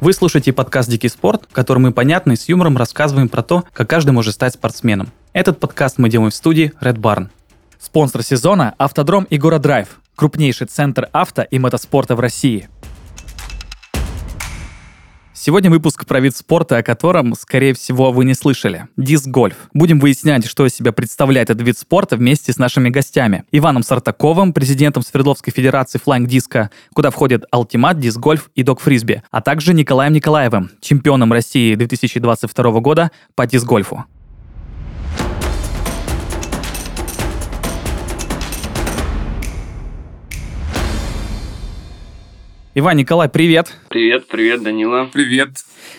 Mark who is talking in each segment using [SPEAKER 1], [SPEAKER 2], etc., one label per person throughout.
[SPEAKER 1] Вы слушаете подкаст «Дикий спорт», в котором мы понятно и с юмором рассказываем про то, как каждый может стать спортсменом. Этот подкаст мы делаем в студии Red Barn. Спонсор сезона – автодром Игора Драйв, крупнейший центр авто и мотоспорта в России – Сегодня выпуск про вид спорта, о котором, скорее всего, вы не слышали. Диск-гольф. Будем выяснять, что из себя представляет этот вид спорта вместе с нашими гостями. Иваном Сартаковым, президентом Свердловской Федерации Флайнг Диска, куда входит Алтимат, Диск-гольф и Док Фрисби, а также Николаем Николаевым, чемпионом России 2022 года по диск-гольфу. Иван, Николай, привет.
[SPEAKER 2] Привет, привет, Данила.
[SPEAKER 3] Привет.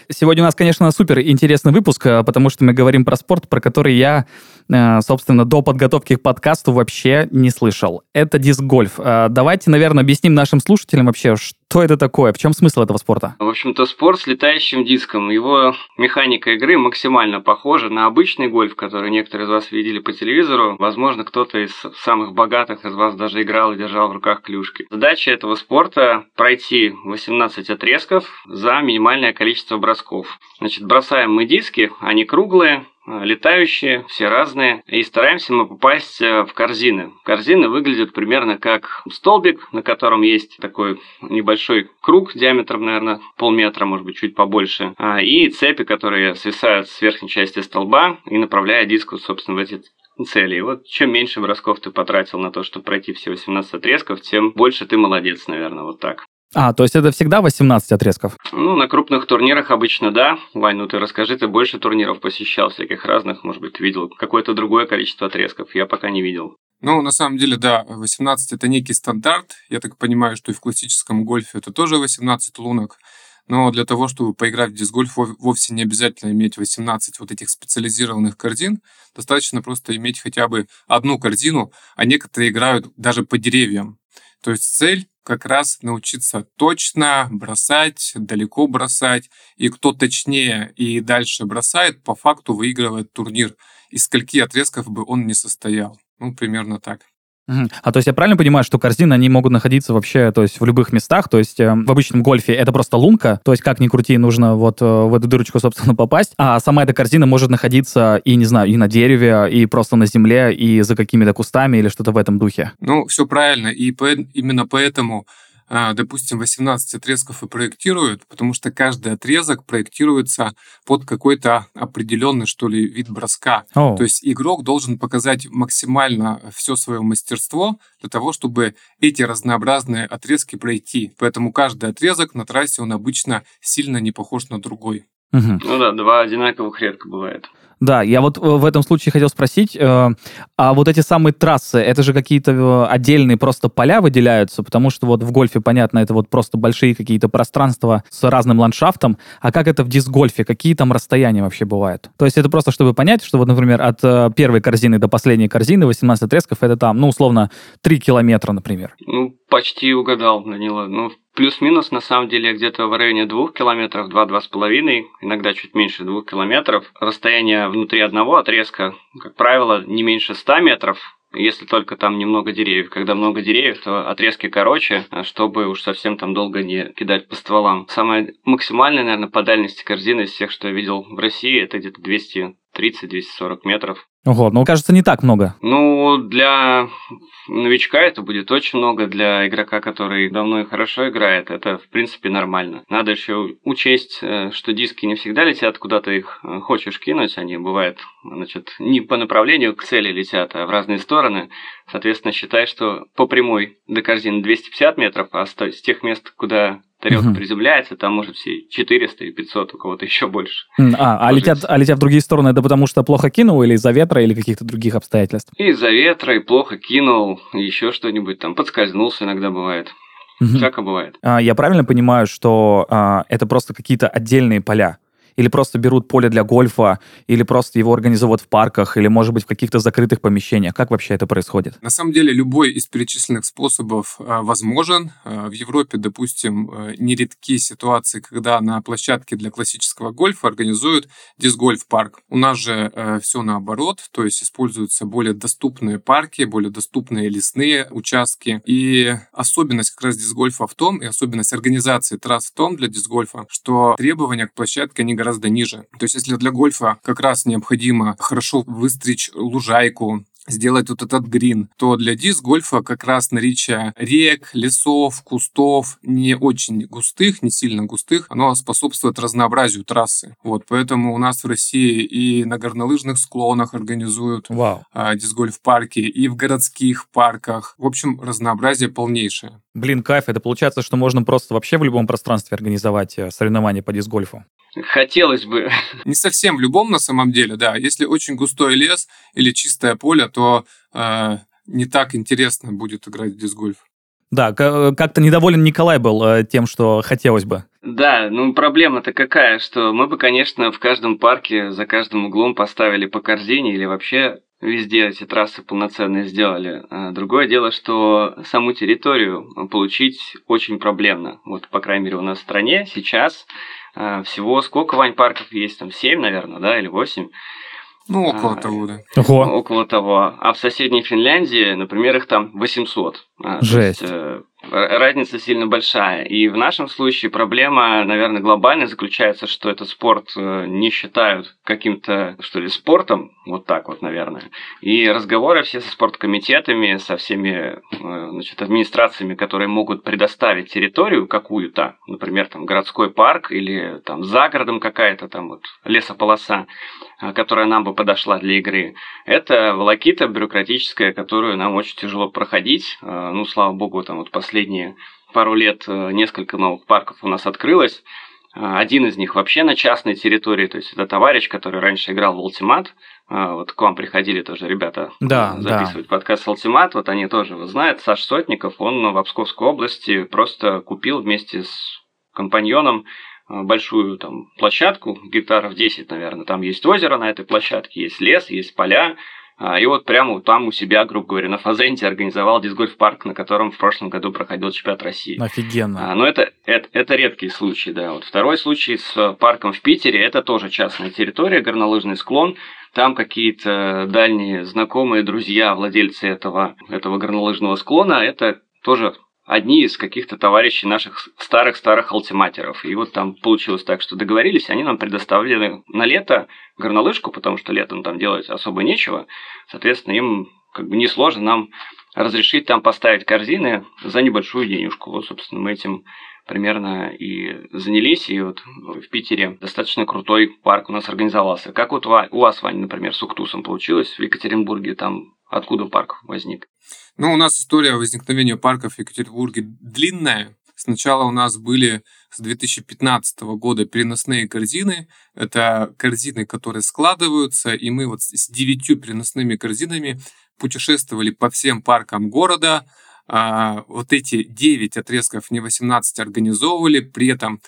[SPEAKER 1] Сегодня у нас, конечно, супер интересный выпуск, э, потому что мы говорим про спорт, про который я, э, собственно, до подготовки к подкасту вообще не слышал. Это диск-гольф. Э, давайте, наверное, объясним нашим слушателям вообще, что это такое, в чем смысл этого спорта?
[SPEAKER 2] В общем-то, спорт с летающим диском. Его механика игры максимально похожа на обычный гольф, который некоторые из вас видели по телевизору. Возможно, кто-то из самых богатых из вас даже играл и держал в руках клюшки. Задача этого спорта – пройти 18 отрезков за минимальное количество бросков. Значит, бросаем мы диски, они круглые, э, летающие, все разные, и стараемся мы попасть э, в корзины. Корзины выглядят примерно как столбик, на котором есть такой небольшой круг диаметром, наверное, полметра, может быть, чуть побольше, а, и цепи, которые свисают с верхней части столба и направляя диск, собственно, в эти цели. И вот чем меньше бросков ты потратил на то, чтобы пройти все 18 отрезков, тем больше ты молодец, наверное, вот так.
[SPEAKER 1] А, то есть это всегда 18 отрезков?
[SPEAKER 2] Ну, на крупных турнирах обычно да. Вань, ну ты расскажи, ты больше турниров посещал, всяких разных, может быть, ты видел какое-то другое количество отрезков. Я пока не видел.
[SPEAKER 3] Ну, на самом деле, да, 18 это некий стандарт. Я так понимаю, что и в классическом гольфе это тоже 18 лунок. Но для того, чтобы поиграть в диск-гольф, вовсе не обязательно иметь 18 вот этих специализированных корзин. Достаточно просто иметь хотя бы одну корзину, а некоторые играют даже по деревьям. То есть цель как раз научиться точно бросать, далеко бросать. И кто точнее и дальше бросает, по факту выигрывает турнир. Из скольки отрезков бы он не состоял. Ну, примерно так.
[SPEAKER 1] А то есть я правильно понимаю, что корзины, они могут находиться вообще, то есть в любых местах, то есть э, в обычном гольфе это просто лунка, то есть как ни крути, нужно вот э, в эту дырочку, собственно, попасть, а сама эта корзина может находиться и, не знаю, и на дереве, и просто на земле, и за какими-то кустами или что-то в этом духе.
[SPEAKER 3] Ну, все правильно, и по, именно поэтому допустим, 18 отрезков и проектируют, потому что каждый отрезок проектируется под какой-то определенный, что ли, вид броска. Oh. То есть игрок должен показать максимально все свое мастерство для того, чтобы эти разнообразные отрезки пройти. Поэтому каждый отрезок на трассе, он обычно сильно не похож на другой.
[SPEAKER 2] Угу. Ну да, два одинаковых редко бывает.
[SPEAKER 1] Да, я вот э, в этом случае хотел спросить, э, а вот эти самые трассы, это же какие-то э, отдельные просто поля выделяются, потому что вот в гольфе, понятно, это вот просто большие какие-то пространства с разным ландшафтом, а как это в диск-гольфе, какие там расстояния вообще бывают? То есть это просто, чтобы понять, что вот, например, от первой корзины до последней корзины 18 отрезков, это там, ну, условно, 3 километра, например.
[SPEAKER 2] Ну, почти угадал, Данила. Ну, Плюс-минус, на самом деле, где-то в районе двух километров, два-два с половиной, иногда чуть меньше двух километров. Расстояние внутри одного отрезка, как правило, не меньше 100 метров, если только там немного деревьев. Когда много деревьев, то отрезки короче, чтобы уж совсем там долго не кидать по стволам. Самая максимальная, наверное, по дальности корзины из всех, что я видел в России, это где-то 230-240 метров.
[SPEAKER 1] Ого, ну, кажется, не так много.
[SPEAKER 2] Ну, для новичка это будет очень много, для игрока, который давно и хорошо играет, это, в принципе, нормально. Надо еще учесть, э, что диски не всегда летят, куда ты их э, хочешь кинуть, они бывают, значит, не по направлению к цели летят, а в разные стороны. Соответственно, считай, что по прямой до корзины 250 метров, а с тех мест, куда тарелка угу. приземляется, там может все 400 и 500, у кого-то еще больше.
[SPEAKER 1] А, а, летят, а летят в другие стороны, это потому что плохо кинул или из-за ветра, или каких-то других обстоятельств?
[SPEAKER 2] И из-за ветра, и плохо кинул, еще что-нибудь там, подскользнулся иногда бывает. Угу. Всяко бывает.
[SPEAKER 1] А, я правильно понимаю, что а, это просто какие-то отдельные поля? Или просто берут поле для гольфа, или просто его организовывают в парках, или, может быть, в каких-то закрытых помещениях? Как вообще это происходит?
[SPEAKER 3] На самом деле, любой из перечисленных способов э, возможен. Э, в Европе, допустим, э, нередки ситуации, когда на площадке для классического гольфа организуют диск-гольф-парк. У нас же все наоборот, то есть используются более доступные парки, более доступные лесные участки. И особенность как раз диск-гольфа в том, и особенность организации трасс в том для диск-гольфа, что требования к площадке, они гораздо ниже. То есть если для гольфа как раз необходимо хорошо выстричь лужайку, сделать вот этот грин, то для диск-гольфа как раз наличие рек, лесов, кустов, не очень густых, не сильно густых, оно способствует разнообразию трассы. Вот, поэтому у нас в России и на горнолыжных склонах организуют
[SPEAKER 1] Вау.
[SPEAKER 3] а, диск-гольф-парки, и в городских парках. В общем, разнообразие полнейшее.
[SPEAKER 1] Блин, кайф. Это получается, что можно просто вообще в любом пространстве организовать э, соревнования по диск-гольфу.
[SPEAKER 2] Хотелось бы.
[SPEAKER 3] Не совсем в любом на самом деле, да. Если очень густой лес или чистое поле, то э, не так интересно будет играть в диск-гольф.
[SPEAKER 1] Да, как-то недоволен Николай был э, тем, что хотелось бы.
[SPEAKER 2] Да, ну проблема-то какая, что мы бы, конечно, в каждом парке за каждым углом поставили по корзине или вообще везде эти трассы полноценные сделали. А Другое дело, что саму территорию получить очень проблемно. Вот, по крайней мере, у нас в стране сейчас а, всего сколько, Вань, парков есть? Там 7, наверное, да, или 8?
[SPEAKER 3] Ну, около
[SPEAKER 2] А,
[SPEAKER 3] того, да.
[SPEAKER 1] Ого.
[SPEAKER 2] Около того. А в соседней Финляндии, например, их там 800. А, то
[SPEAKER 1] Жесть.
[SPEAKER 2] есть, э, разница сильно большая. И в нашем случае проблема, наверное, глобальная заключается, что этот спорт э, не считают каким-то, что ли, спортом. Вот так вот, наверное. И разговоры все со спорткомитетами, со всеми э, значит, администрациями, которые могут предоставить территорию какую-то, например, там городской парк или там за городом какая-то там вот лесополоса, которая нам бы подошла для игры. Это волокита бюрократическая, которую нам очень тяжело проходить. Ну, слава богу, там вот последние пару лет э, несколько новых парков у нас открылось. А, Один из них вообще на частной территории, то есть это товарищ, который раньше играл в Ultimate. А, Вот к вам приходили тоже ребята
[SPEAKER 1] Да,
[SPEAKER 2] э, записывать подкаст Ultimate. Вот они тоже его знают. Саш Сотников, он в Псковской области просто купил вместе с компаньоном э, большую там площадку, гектаров 10, наверное. Там есть озеро на этой площадке, есть лес, есть поля. А, И вот прямо там у себя, грубо говоря, на Фазенте организовал дисгольф-парк, на котором в прошлом году проходил чемпионат России.
[SPEAKER 1] Офигенно.
[SPEAKER 2] А, Но это, это, это редкий случай, да. Вот второй случай с э, парком в Питере, это тоже частная территория, горнолыжный склон. Там какие-то дальние знакомые, друзья, владельцы этого, этого горнолыжного склона, это тоже одни из каких-то товарищей наших старых-старых алтиматеров. И вот там получилось так, что договорились, они нам предоставили на лето горнолыжку, потому что летом там делать особо нечего. Соответственно, им как бы несложно нам разрешить там поставить корзины за небольшую денежку. Вот, собственно, мы этим примерно и занялись. И вот в Питере достаточно крутой парк у нас организовался. Как вот у вас, Ваня, например, с Уктусом получилось в Екатеринбурге? Там откуда парк возник?
[SPEAKER 3] Ну, у нас история возникновения парков в Екатеринбурге длинная. Сначала у нас были с 2015 года переносные корзины. Это корзины, которые складываются, и мы вот с девятью переносными корзинами путешествовали по всем паркам города. А, вот эти 9 отрезков, не 18, организовывали. При этом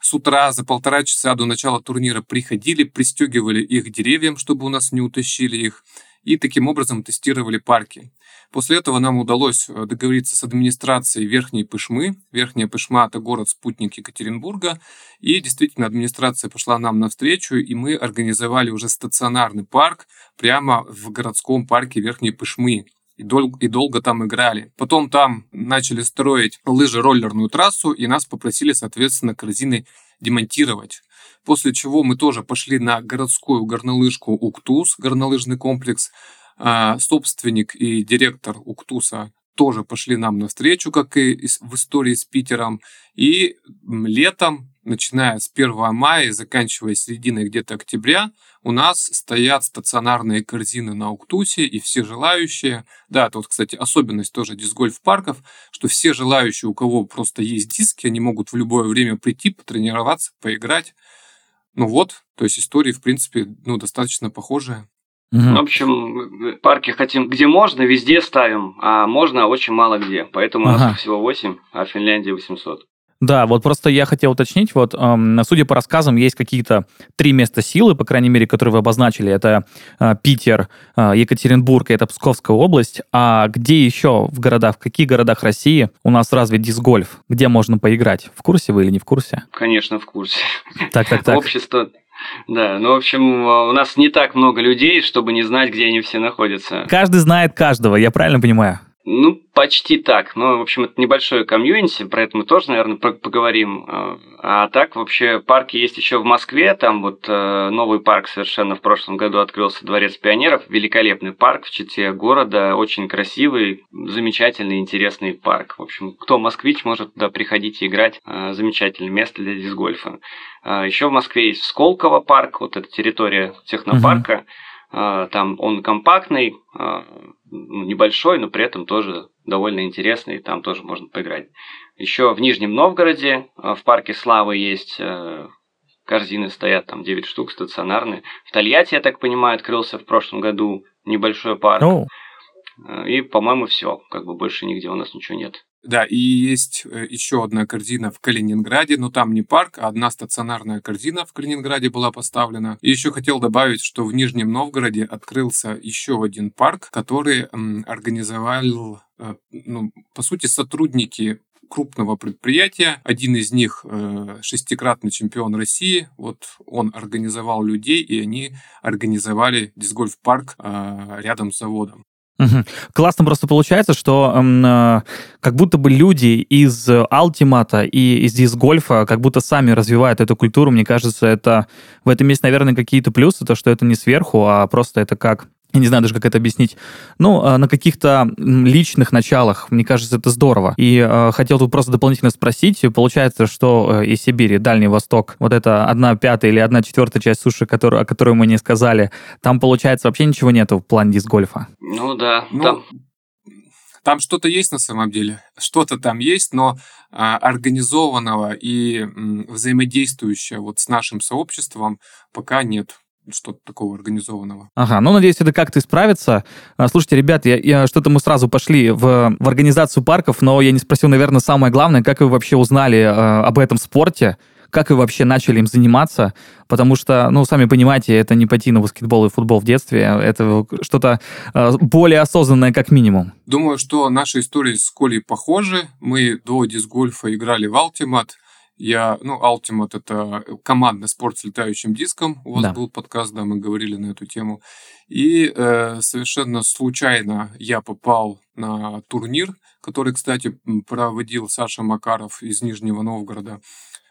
[SPEAKER 3] с утра за полтора часа до начала турнира приходили, пристегивали их деревьям, чтобы у нас не утащили их, и таким образом тестировали парки. После этого нам удалось э, договориться с администрацией Верхней Пышмы. Верхняя Пышма – это город-спутник Екатеринбурга. И действительно, администрация пошла нам навстречу, и мы организовали уже стационарный парк прямо в городском парке Верхней Пышмы. И, дол- и долго там играли. Потом там начали строить лыжи-роллерную трассу, и нас попросили, соответственно, корзины демонтировать. После чего мы тоже пошли на городскую горнолыжку Уктус, горнолыжный комплекс. А, собственник и директор Уктуса тоже пошли нам навстречу, как и в истории с Питером. И летом, начиная с 1 мая и заканчивая серединой где-то октября, у нас стоят стационарные корзины на Уктусе, и все желающие, да, это вот, кстати, особенность тоже диск-гольф-парков, что все желающие, у кого просто есть диски, они могут в любое время прийти, потренироваться, поиграть. Ну вот, то есть истории, в принципе, ну, достаточно похожие.
[SPEAKER 1] Мгм.
[SPEAKER 2] В общем, парки хотим, где можно, везде ставим, а можно очень мало где. Поэтому у нас
[SPEAKER 1] Ага.
[SPEAKER 2] всего 8, а в Финляндии 800.
[SPEAKER 1] Да, вот просто я хотел уточнить, вот, эм, судя по рассказам, есть какие-то три места силы, по крайней мере, которые вы обозначили. Это э, Питер, э, Екатеринбург и это Псковская область. А где еще в городах, в каких городах России у нас развит дисгольф? Где можно поиграть? В курсе вы или не в курсе?
[SPEAKER 2] Конечно, в курсе.
[SPEAKER 1] Так, так, так.
[SPEAKER 2] Общество да, ну, в общем, у нас не так много людей, чтобы не знать, где они все находятся.
[SPEAKER 1] Каждый знает каждого, я правильно понимаю?
[SPEAKER 2] Ну, почти так. Ну, в общем, это небольшое комьюнити, про это мы тоже, наверное, поговорим. А, а так, вообще, парки есть еще в Москве. Там вот э, новый парк совершенно в прошлом году открылся, Дворец пионеров. Великолепный парк в чите города, очень красивый, замечательный, интересный парк. В общем, кто москвич, может туда приходить и играть. Э, замечательное место для дисгольфа. А, еще в Москве есть Сколково парк, вот эта территория технопарка. Uh-huh. Там он компактный, ну, небольшой, но при этом тоже довольно интересный, там тоже можно поиграть. Еще в Нижнем Новгороде а, в парке Славы есть э, корзины стоят, там 9 штук стационарные. В Тольятти, я так понимаю, открылся в прошлом году небольшой парк. Oh. И, по-моему, все. Как бы больше нигде у нас ничего нет.
[SPEAKER 3] Да, и есть э, еще одна корзина в Калининграде, но там не парк, а одна стационарная корзина в Калининграде была поставлена. И еще хотел добавить, что в Нижнем Новгороде открылся еще один парк, который организовал, э, ну, по сути, сотрудники крупного предприятия. Один из них э, шестикратный чемпион России. Вот он организовал людей, и они организовали дисгольф-парк рядом с заводом.
[SPEAKER 1] Угу. Классно просто получается, что э, как будто бы люди из Алтимата и из дисгольфа как будто сами развивают эту культуру. Мне кажется, это в этом есть, наверное, какие-то плюсы, то, что это не сверху, а просто это как я не знаю даже, как это объяснить. Ну, на каких-то личных началах, мне кажется, это здорово. И э, хотел тут просто дополнительно спросить. Получается, что э, из Сибири, Дальний Восток, вот это одна пятая или одна четвертая часть суши, которую, о которой мы не сказали, там, получается, вообще ничего нету в плане дисгольфа?
[SPEAKER 2] Ну да,
[SPEAKER 3] ну, там... Там что-то есть на самом деле, что-то там есть, но а, организованного и м, взаимодействующего вот с нашим сообществом пока нет что-то такого организованного.
[SPEAKER 1] Ага, ну, надеюсь, это как-то исправится. А, слушайте, ребят, я, я, что-то мы сразу пошли в, в организацию парков, но я не спросил, наверное, самое главное, как вы вообще узнали э, об этом спорте, как вы вообще начали им заниматься, потому что, ну, сами понимаете, это не пойти на баскетбол и футбол в детстве, это что-то э, более осознанное как минимум.
[SPEAKER 3] Думаю, что наши истории с Колей похожи. Мы до дисгольфа играли в Ultimate, я, ну, Ultimate — это командный спорт с летающим диском. У вас да. был подкаст, да, мы говорили на эту тему. И э, совершенно случайно я попал на турнир, который, кстати, проводил Саша Макаров из Нижнего Новгорода.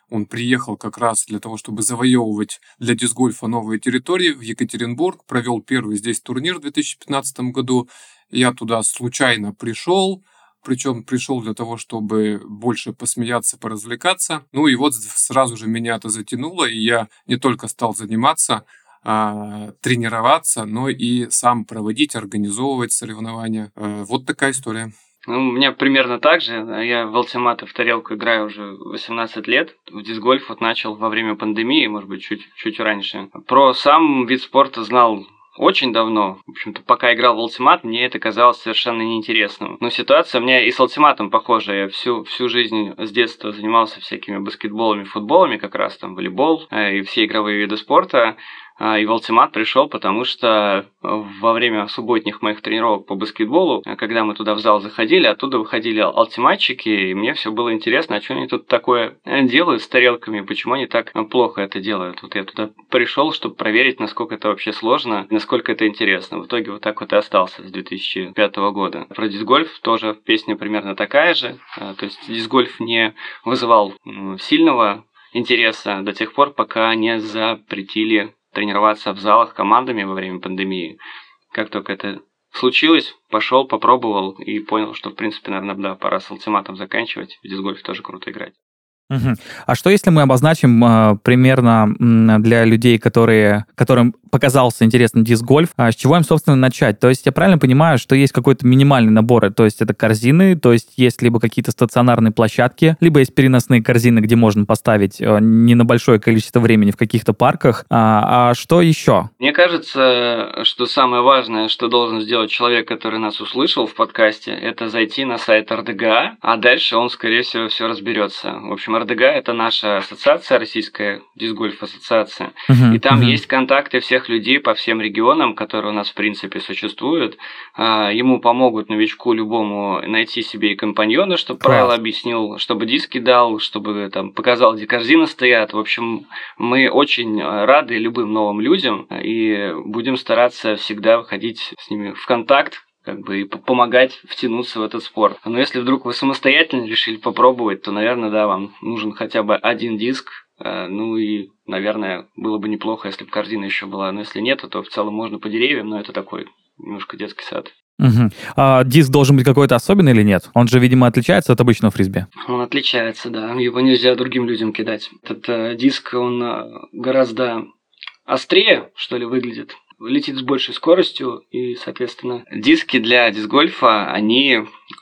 [SPEAKER 3] Он приехал как раз для того, чтобы завоевывать для дисгольфа новые территории в Екатеринбург, провел первый здесь турнир в 2015 году. Я туда случайно пришел, причем пришел для того, чтобы больше посмеяться, поразвлекаться. Ну и вот сразу же меня это затянуло, и я не только стал заниматься, а, тренироваться, но и сам проводить, организовывать соревнования. А, вот такая история.
[SPEAKER 2] Ну, у меня примерно так же. Я в Ultimate в тарелку играю уже 18 лет. В дисгольф вот начал во время пандемии, может быть, чуть, чуть раньше. Про сам вид спорта знал очень давно. В общем-то, пока играл в Ultimate, мне это казалось совершенно неинтересным. Но ситуация у меня и с Ultimate похожа. Я всю, всю жизнь с детства занимался всякими баскетболами, футболами, как раз там волейбол э, и все игровые виды спорта. А, и в Алтимат пришел, потому что во время субботних моих тренировок по баскетболу, когда мы туда в зал заходили, оттуда выходили алтиматчики, и мне все было интересно, а что они тут такое делают с тарелками, почему они так плохо это делают. Вот я туда пришел, чтобы проверить, насколько это вообще сложно, насколько это интересно. В итоге вот так вот и остался с 2005 года. Про дисгольф тоже песня примерно такая же. То есть дисгольф не вызывал сильного интереса до тех пор, пока не запретили тренироваться в залах командами во время пандемии. Как только это случилось, пошел, попробовал и понял, что, в принципе, наверное, да, пора с ультиматом заканчивать. В дисгольф тоже круто играть.
[SPEAKER 1] Угу. А что если мы обозначим э, примерно для людей, которые, которым показался интересным диск-гольф, а с чего им, собственно, начать? То есть я правильно понимаю, что есть какой-то минимальный набор, то есть это корзины, то есть есть либо какие-то стационарные площадки, либо есть переносные корзины, где можно поставить э, не на большое количество времени в каких-то парках. А, а что еще?
[SPEAKER 2] Мне кажется, что самое важное, что должен сделать человек, который нас услышал в подкасте, это зайти на сайт РДГА, а дальше он, скорее всего, все разберется. В общем, РДГА – это наша ассоциация, российская дисгольф ассоциация, uh-huh, и там uh-huh. есть контакты всех людей по всем регионам, которые у нас, в принципе, существуют. А, ему помогут новичку любому найти себе и компаньона, чтобы Класс. правила объяснил, чтобы диски дал, чтобы там показал, где корзины стоят. В общем, мы очень рады любым новым людям и будем стараться всегда выходить с ними в контакт, как бы и помогать втянуться в этот спорт. Но если вдруг вы самостоятельно решили попробовать, то, наверное, да, вам нужен хотя бы один диск, ну и, наверное, было бы неплохо, если бы корзина еще была. Но если нет, то в целом можно по деревьям, но это такой немножко детский сад.
[SPEAKER 1] Угу. А диск должен быть какой-то особенный или нет? Он же, видимо, отличается от обычного фрисби.
[SPEAKER 2] Он отличается, да. Его нельзя другим людям кидать. Этот э, диск, он э, гораздо острее, что ли, выглядит летит с большей скоростью, и, соответственно, диски для дисгольфа, они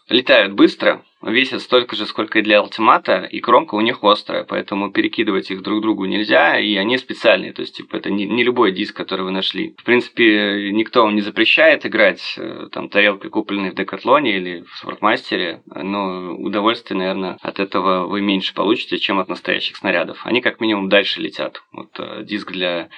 [SPEAKER 2] летают быстро, весят столько же, сколько и для ультимата, и кромка у них острая, поэтому перекидывать их друг другу нельзя, и они специальные, то есть, типа, это не, не любой диск, который вы нашли. В принципе, никто вам не запрещает играть э, там тарелкой, купленной в Декатлоне или в Спортмастере, но удовольствие, наверное, от этого вы меньше получите, чем от настоящих снарядов. Они как минимум дальше летят. Вот э, диск для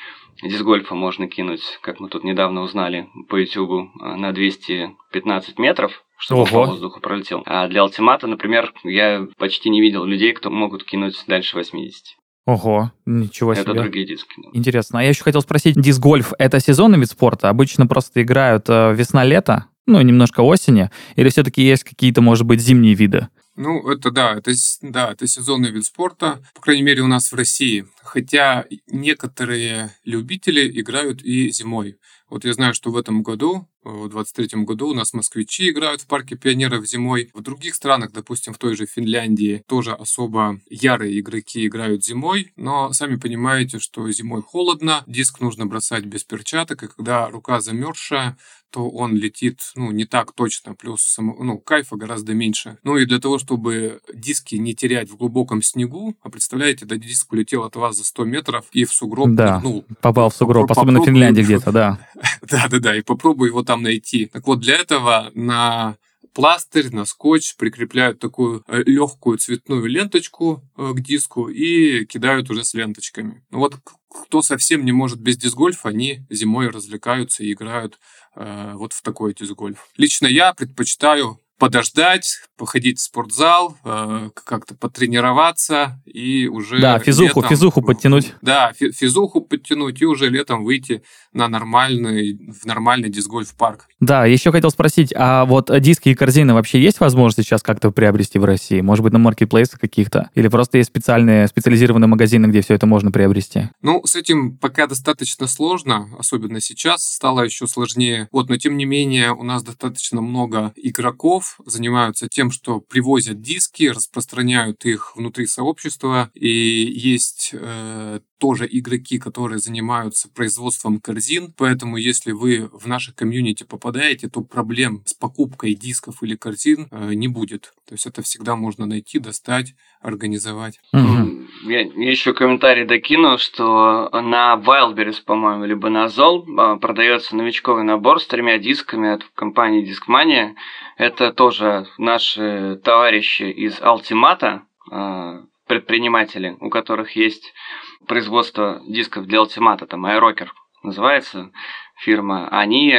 [SPEAKER 2] дисгольфа можно кинуть, как мы тут недавно узнали по YouTube, э, на 215 метров, чтобы Ого. по воздуху пролетел. А для ультимата, например, я почти не видел людей, кто могут кинуть дальше 80.
[SPEAKER 1] Ого, ничего
[SPEAKER 2] себе.
[SPEAKER 1] Это
[SPEAKER 2] другие диски. Да.
[SPEAKER 1] Интересно. А я еще хотел спросить, диск-гольф — это сезонный вид спорта? Обычно просто играют э, весна-лето, ну, немножко осени? Или все-таки есть какие-то, может быть, зимние виды?
[SPEAKER 3] Ну, это да, это, да, это сезонный вид спорта, по крайней мере, у нас в России. Хотя некоторые любители играют и зимой. Вот я знаю, что в этом году, в 23 году у нас москвичи играют в парке пионеров зимой. В других странах, допустим, в той же Финляндии, тоже особо ярые игроки играют зимой, но сами понимаете, что зимой холодно, диск нужно бросать без перчаток, и когда рука замерзшая, то он летит, ну, не так точно, плюс, само, ну, кайфа гораздо меньше. Ну и для того, чтобы диски не терять в глубоком снегу, а представляете, да, диск улетел от вас за 100 метров и в сугроб
[SPEAKER 1] да,
[SPEAKER 3] нырнул.
[SPEAKER 1] попал в сугроб, особенно в Финляндии где-то, да.
[SPEAKER 3] Да-да-да, и попробуй его там найти. Так вот, для этого на пластырь, на скотч прикрепляют такую э, легкую цветную ленточку э, к диску и кидают уже с ленточками. Ну вот кто совсем не может без дисгольфа, они зимой развлекаются и играют э, вот в такой дисгольф. Лично я предпочитаю подождать, походить в спортзал, э, как-то потренироваться и уже
[SPEAKER 1] Да, физуху,
[SPEAKER 3] летом,
[SPEAKER 1] физуху подтянуть.
[SPEAKER 3] Да, физуху подтянуть и уже летом выйти на нормальный, в нормальный диск-гольф-парк.
[SPEAKER 1] Да, еще хотел спросить, а вот диски и корзины вообще есть возможность сейчас как-то приобрести в России? Может быть, на маркетплейсах каких-то? Или просто есть специальные, специализированные магазины, где все это можно приобрести?
[SPEAKER 3] Ну, с этим пока достаточно сложно, особенно сейчас стало еще сложнее. Вот, но тем не менее у нас достаточно много игроков, занимаются тем, что привозят диски, распространяют их внутри сообщества, и есть э, тоже игроки, которые занимаются производством корзин, поэтому если вы в наше комьюнити попадаете, то проблем с покупкой дисков или корзин э, не будет. То есть это всегда можно найти, достать, организовать.
[SPEAKER 2] Mm-hmm. Я, я еще комментарий докину, что на Wildberries, по-моему, либо на Zol э, продается новичковый набор с тремя дисками от компании Discmania. Это тоже наши товарищи из Altimata, э, предприниматели, у которых есть производство дисков для Ultimata, там iRocker называется фирма, они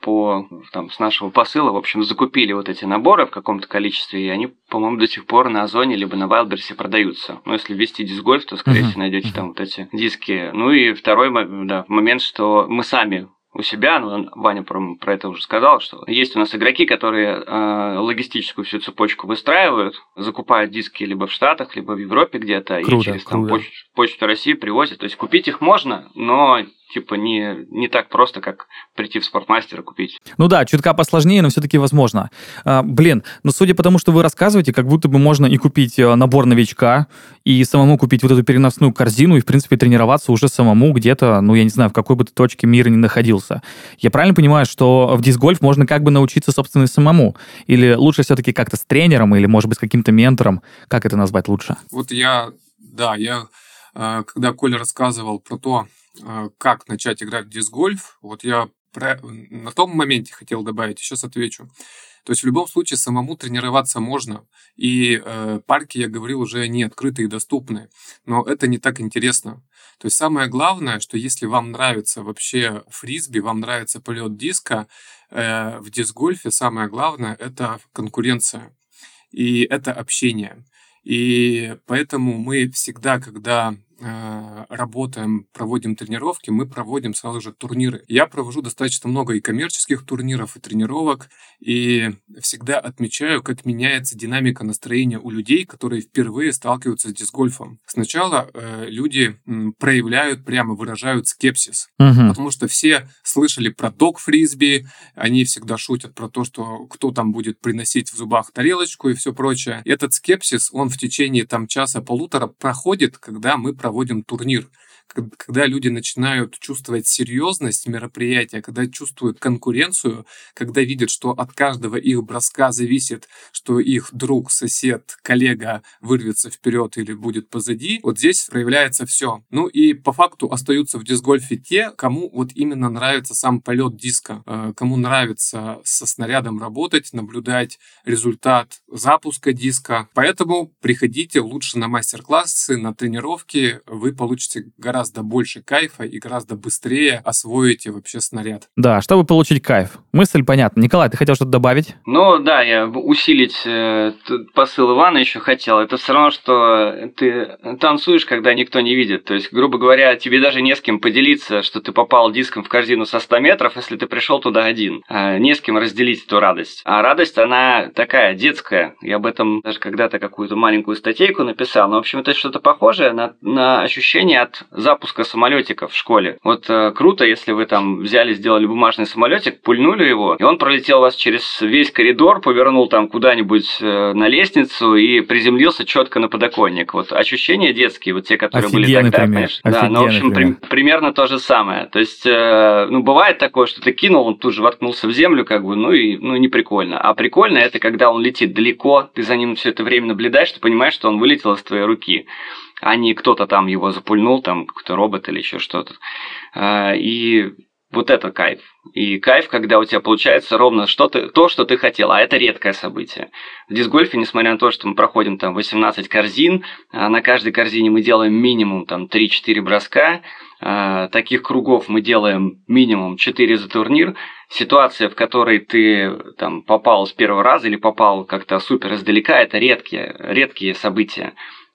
[SPEAKER 2] по, там, с нашего посыла, в общем, закупили вот эти наборы в каком-то количестве, и они, по-моему, до сих пор на Озоне либо на Wildberries продаются. Ну, если ввести диск-гольф, то, скорее всего, найдете там вот эти диски. Ну и второй да, момент, что мы сами у себя, ну, Ваня про, про это уже сказал, что есть у нас игроки, которые э, логистическую всю цепочку выстраивают, закупают диски либо в Штатах, либо в Европе где-то, и через там, почту, почту России привозят. То есть купить их можно, но типа не, не так просто, как прийти в спортмастер и купить.
[SPEAKER 1] Ну да, чутка посложнее, но все-таки возможно. А, блин, ну судя по тому, что вы рассказываете, как будто бы можно и купить э, набор новичка, и самому купить вот эту переносную корзину, и, в принципе, тренироваться уже самому где-то, ну, я не знаю, в какой бы ты точке мира не находился. Я правильно понимаю, что в диск-гольф можно как бы научиться, собственно, и самому? Или лучше все-таки как-то с тренером, или, может быть, с каким-то ментором? Как это назвать лучше?
[SPEAKER 3] Вот я, да, я, э, когда Коля рассказывал про то, как начать играть в диск-гольф, вот я про, на том моменте хотел добавить, сейчас отвечу. То есть в любом случае самому тренироваться можно. И э, парки, я говорил, уже не открытые и доступны. Но это не так интересно. То есть самое главное, что если вам нравится вообще фрисби, вам нравится полет диска, э, в диск-гольфе самое главное это конкуренция. И это общение. И поэтому мы всегда, когда работаем, проводим тренировки, мы проводим сразу же турниры. Я провожу достаточно много и коммерческих турниров, и тренировок, и всегда отмечаю, как меняется динамика настроения у людей, которые впервые сталкиваются с дисгольфом. Сначала э, люди м, проявляют, прямо выражают скепсис, угу. потому что все слышали про док фрисби, они всегда шутят про то, что кто там будет приносить в зубах тарелочку и все прочее. Этот скепсис, он в течение там часа-полутора проходит, когда мы проводим турнир когда люди начинают чувствовать серьезность мероприятия, когда чувствуют конкуренцию, когда видят, что от каждого их броска зависит, что их друг, сосед, коллега вырвется вперед или будет позади, вот здесь проявляется все. Ну и по факту остаются в дисгольфе те, кому вот именно нравится сам полет диска, э, кому нравится со снарядом работать, наблюдать результат запуска диска. Поэтому приходите лучше на мастер-классы, на тренировки, вы получите гораздо гораздо больше кайфа и гораздо быстрее освоите вообще снаряд.
[SPEAKER 1] Да, чтобы получить кайф. Мысль понятна. Николай, ты хотел что-то добавить?
[SPEAKER 2] Ну да, я усилить э, посыл Ивана еще хотел. Это все равно, что ты танцуешь, когда никто не видит. То есть, грубо говоря, тебе даже не с кем поделиться, что ты попал диском в корзину со 100 метров, если ты пришел туда один. А не с кем разделить эту радость. А радость, она такая детская. Я об этом даже когда-то какую-то маленькую статейку написал. Но, в общем, это что-то похожее на, на ощущение от запуска самолетика в школе. Вот э, круто, если вы там взяли, сделали бумажный самолетик, пульнули его, и он пролетел вас через весь коридор, повернул там куда-нибудь э, на лестницу и приземлился четко на подоконник. Вот ощущения детские, вот те, которые
[SPEAKER 1] Офигенный
[SPEAKER 2] были тогда,
[SPEAKER 1] пример.
[SPEAKER 2] понимаешь? Да, ну, в общем, при, примерно то же самое. То есть, э, ну, бывает такое, что ты кинул, он тут же воткнулся в землю, как бы, ну и ну, не прикольно. А прикольно это, когда он летит далеко, ты за ним все это время наблюдаешь, ты понимаешь, что он вылетел из твоей руки а не кто-то там его запульнул, там какой-то робот или еще что-то. А, и вот это кайф. И кайф, когда у тебя получается ровно что ты, то, что ты хотел, а это редкое событие. В дисгольфе, несмотря на то, что мы проходим там 18 корзин, а на каждой корзине мы делаем минимум там 3-4 броска, а, таких кругов мы делаем минимум 4 за турнир, ситуация, в которой ты там попал с первого раза или попал как-то супер издалека, это редкие, редкие события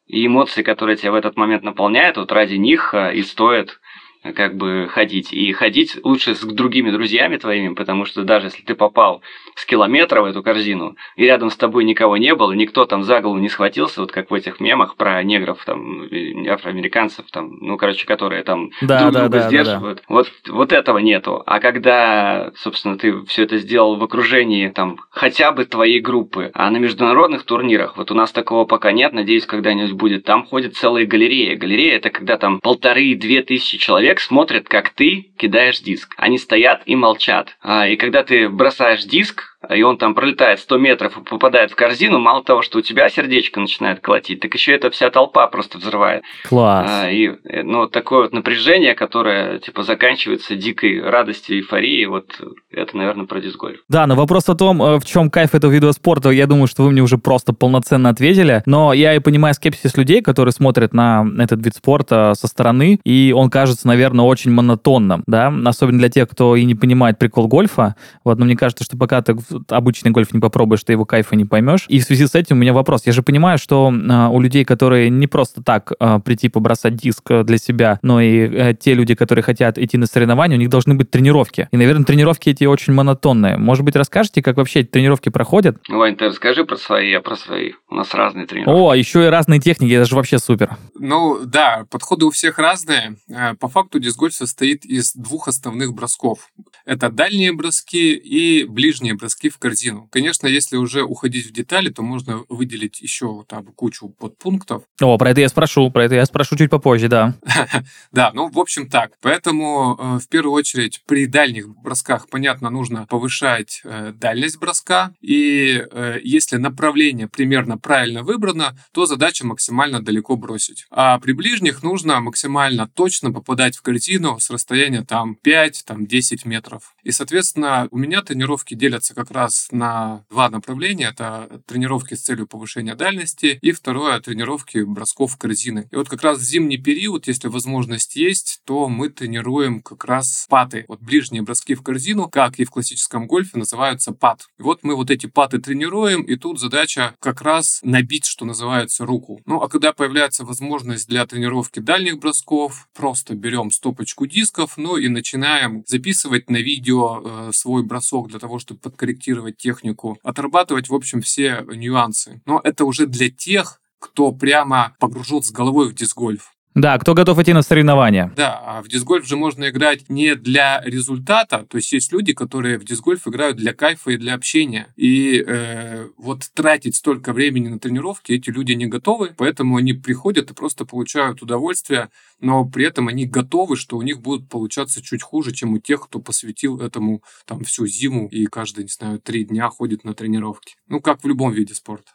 [SPEAKER 2] и эмоции, которые тебя в этот момент наполняют, вот ради них э, и стоит как бы ходить. И ходить лучше с другими друзьями твоими, потому что даже если ты попал с километра в эту корзину, и рядом с тобой никого не было, никто там за голову не схватился, вот как в этих мемах про негров, там, афроамериканцев, там, ну, короче, которые там да, друг да, друга да, сдерживают. Да, да. Вот, вот этого нету. А когда, собственно, ты все это сделал в окружении там хотя бы твоей группы, а на международных турнирах, вот у нас такого пока нет, надеюсь, когда-нибудь будет, там ходят целые галереи. Галерея это когда там полторы-две тысячи человек человек смотрит, как ты кидаешь диск. Они стоят и молчат. А, и когда ты бросаешь диск, и он там пролетает 100 метров и попадает в корзину, мало того, что у тебя сердечко начинает колотить, так еще эта вся толпа просто взрывает.
[SPEAKER 1] Класс.
[SPEAKER 2] А, и э, ну, такое вот напряжение, которое типа заканчивается дикой радостью, эйфорией, вот это, наверное, про дисгольф.
[SPEAKER 1] Да, но вопрос о том, э, в чем кайф этого вида спорта, я думаю, что вы мне уже просто полноценно ответили, но я и понимаю скепсис людей, которые смотрят на этот вид спорта со стороны, и он кажется, наверное, очень монотонным, да, особенно для тех, кто и не понимает прикол гольфа. Вот, но мне кажется, что пока ты обычный гольф не попробуешь, ты его кайфа не поймешь. И в связи с этим у меня вопрос. Я же понимаю, что а, у людей, которые не просто так а, прийти побросать диск для себя, но и а, те люди, которые хотят идти на соревнования, у них должны быть тренировки. И, наверное, тренировки эти очень монотонные. Может быть, расскажете, как вообще эти тренировки проходят?
[SPEAKER 2] Вань, ты расскажи про свои, я про свои. У нас разные тренировки.
[SPEAKER 1] О, еще и разные техники, это же вообще супер.
[SPEAKER 3] Ну, да, подходы у всех разные. Э, по факту дисгольф состоит из двух основных бросков. Это дальние броски и ближние броски в корзину. Конечно, если уже уходить в детали, то можно выделить еще там кучу подпунктов.
[SPEAKER 1] О, про это я спрошу, про это я спрошу чуть попозже, да.
[SPEAKER 3] Да, ну, в общем, так. Поэтому, э, в первую очередь, при дальних бросках, понятно, нужно повышать э, дальность броска. И если направление примерно правильно выбрано, то задача максимально далеко бросить. А при ближних нужно максимально точно попадать в корзину с расстояния там 5, там 10 метров. И, соответственно, у меня тренировки делятся как раз на два направления. Это тренировки с целью повышения дальности и второе тренировки бросков корзины. И вот как раз в зимний период, если возможность есть, то мы тренируем как раз паты. Вот ближние броски в корзину, как и в классическом гольфе, называются пат. И вот мы вот эти паты тренируем, и тут задача как раз набить, что называется, руку. Ну, а когда появляется возможность для тренировки дальних бросков, просто берем стопочку дисков, ну и начинаем записывать на видео э, свой бросок для того, чтобы подкорректировать технику, отрабатывать, в общем, все нюансы. Но это уже для тех, кто прямо погружен с головой в дисгольф.
[SPEAKER 1] Да, кто готов идти на соревнования.
[SPEAKER 3] Да, а в дисгольф же можно играть не для результата, то есть есть люди, которые в дисгольф играют для кайфа и для общения. И э, вот тратить столько времени на тренировки эти люди не готовы, поэтому они приходят и просто получают удовольствие, но при этом они готовы, что у них будет получаться чуть хуже, чем у тех, кто посвятил этому там всю зиму и каждые, не знаю, три дня ходит на тренировки. Ну, как в любом виде спорта.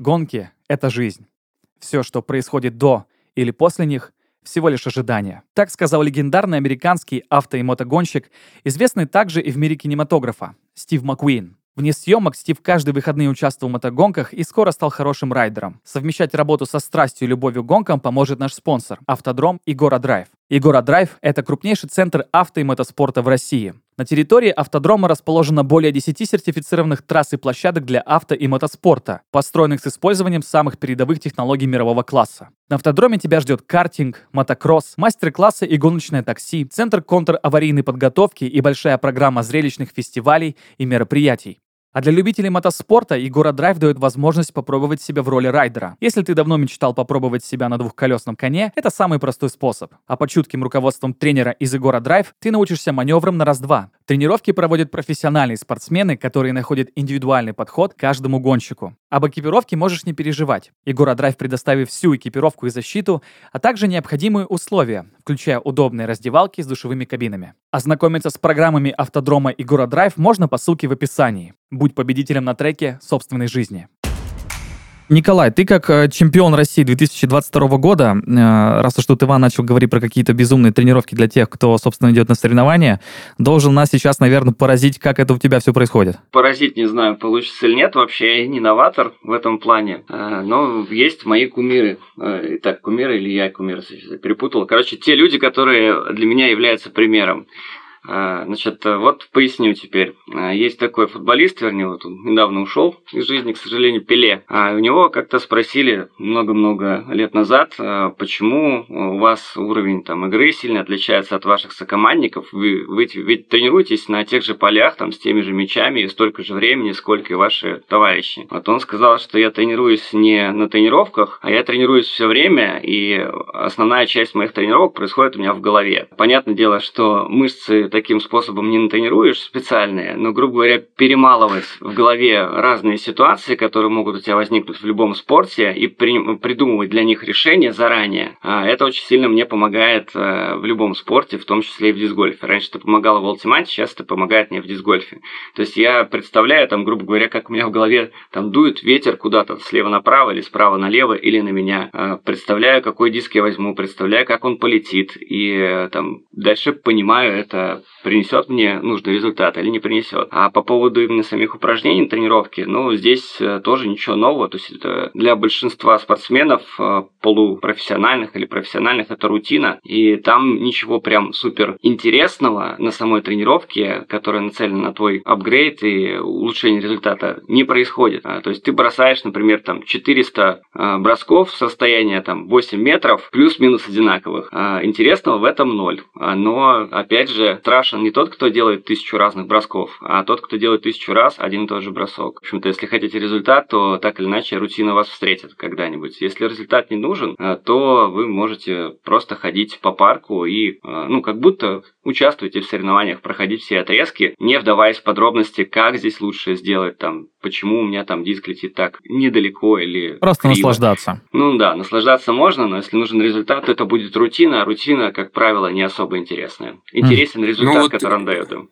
[SPEAKER 1] Гонки — это жизнь. Все, что происходит до или после них, всего лишь ожидание. Так сказал легендарный американский авто- и мотогонщик, известный также и в мире кинематографа, Стив Маккуин. Вне съемок Стив каждые выходные участвовал в мотогонках и скоро стал хорошим райдером. Совмещать работу со страстью и любовью к гонкам поможет наш спонсор – Автодром и Гора Драйв. Игора Драйв – это крупнейший центр авто и мотоспорта в России. На территории автодрома расположено более 10 сертифицированных трасс и площадок для авто и мотоспорта, построенных с использованием самых передовых технологий мирового класса. На автодроме тебя ждет картинг, мотокросс, мастер-классы и гоночное такси, центр контр-аварийной подготовки и большая программа зрелищных фестивалей и мероприятий. А для любителей мотоспорта Игора Драйв дает возможность попробовать себя в роли райдера. Если ты давно мечтал попробовать себя на двухколесном коне, это самый простой способ. А под чутким руководством тренера из Игора Драйв ты научишься маневрам на раз-два. Тренировки проводят профессиональные спортсмены, которые находят индивидуальный подход к каждому гонщику. Об экипировке можешь не переживать. Игора Драйв предоставит всю экипировку и защиту, а также необходимые условия, включая удобные раздевалки с душевыми кабинами. Ознакомиться с программами автодрома Егора Драйв можно по ссылке в описании. Будь победителем на треке собственной жизни. Николай, ты как э, чемпион России 2022 года, э, раз уж тут Иван начал говорить про какие-то безумные тренировки для тех, кто, собственно, идет на соревнования, должен нас сейчас, наверное, поразить, как это у тебя все происходит.
[SPEAKER 2] Поразить, не знаю, получится или нет. Вообще, я не новатор в этом плане. Э, но есть мои кумиры. Итак, кумиры или я кумиры перепутал. Короче, те люди, которые для меня являются примером. А, значит, вот поясню теперь. А, есть такой футболист, вернее, вот он недавно ушел из жизни, к сожалению, Пеле. А у него как-то спросили много-много лет назад, а, почему у вас уровень там, игры сильно отличается от ваших сокомандников. Вы, вы ведь тренируетесь на тех же полях, там, с теми же мячами и столько же времени, сколько и ваши товарищи. Вот он сказал, что я тренируюсь не на тренировках, а я тренируюсь все время, и основная часть моих тренировок происходит у меня в голове. Понятное дело, что мышцы таким способом не натренируешь специальные, но, грубо говоря, перемалывать в голове разные ситуации, которые могут у тебя возникнуть в любом спорте, и при, придумывать для них решения заранее, а, это очень сильно мне помогает э, в любом спорте, в том числе и в дисгольфе. Раньше это помогало в ультимате, сейчас это помогает мне в дисгольфе. То есть я представляю, там, грубо говоря, как у меня в голове там дует ветер куда-то слева направо или справа налево или на меня. А, представляю, какой диск я возьму, представляю, как он полетит, и э, там дальше понимаю это принесет мне нужный результат или не принесет. А по поводу именно самих упражнений, тренировки, ну, здесь э, тоже ничего нового. То есть это для большинства спортсменов э, полупрофессиональных или профессиональных это рутина. И там ничего прям супер интересного на самой тренировке, которая нацелена на твой апгрейд и улучшение результата, не происходит. А, то есть ты бросаешь, например, там 400 э, бросков с расстояния там 8 метров, плюс-минус одинаковых. А интересного в этом ноль. А, но, опять же, страшен не тот, кто делает тысячу разных бросков, а тот, кто делает тысячу раз один и тот же бросок. В общем-то, если хотите результат, то так или иначе рутина вас встретит когда-нибудь. Если результат не нужен, а, то вы можете просто ходить по парку и, ну, как будто участвуете в соревнованиях, проходить все отрезки, не вдаваясь в подробности, как здесь лучше сделать, там, почему у меня там диск летит так недалеко или
[SPEAKER 1] Просто
[SPEAKER 2] криво.
[SPEAKER 1] наслаждаться.
[SPEAKER 2] Ну да, наслаждаться можно, но если нужен результат, то это будет рутина, а рутина, как правило, не особо интересная. Интересен mm. результат, ну, вот который он дает им.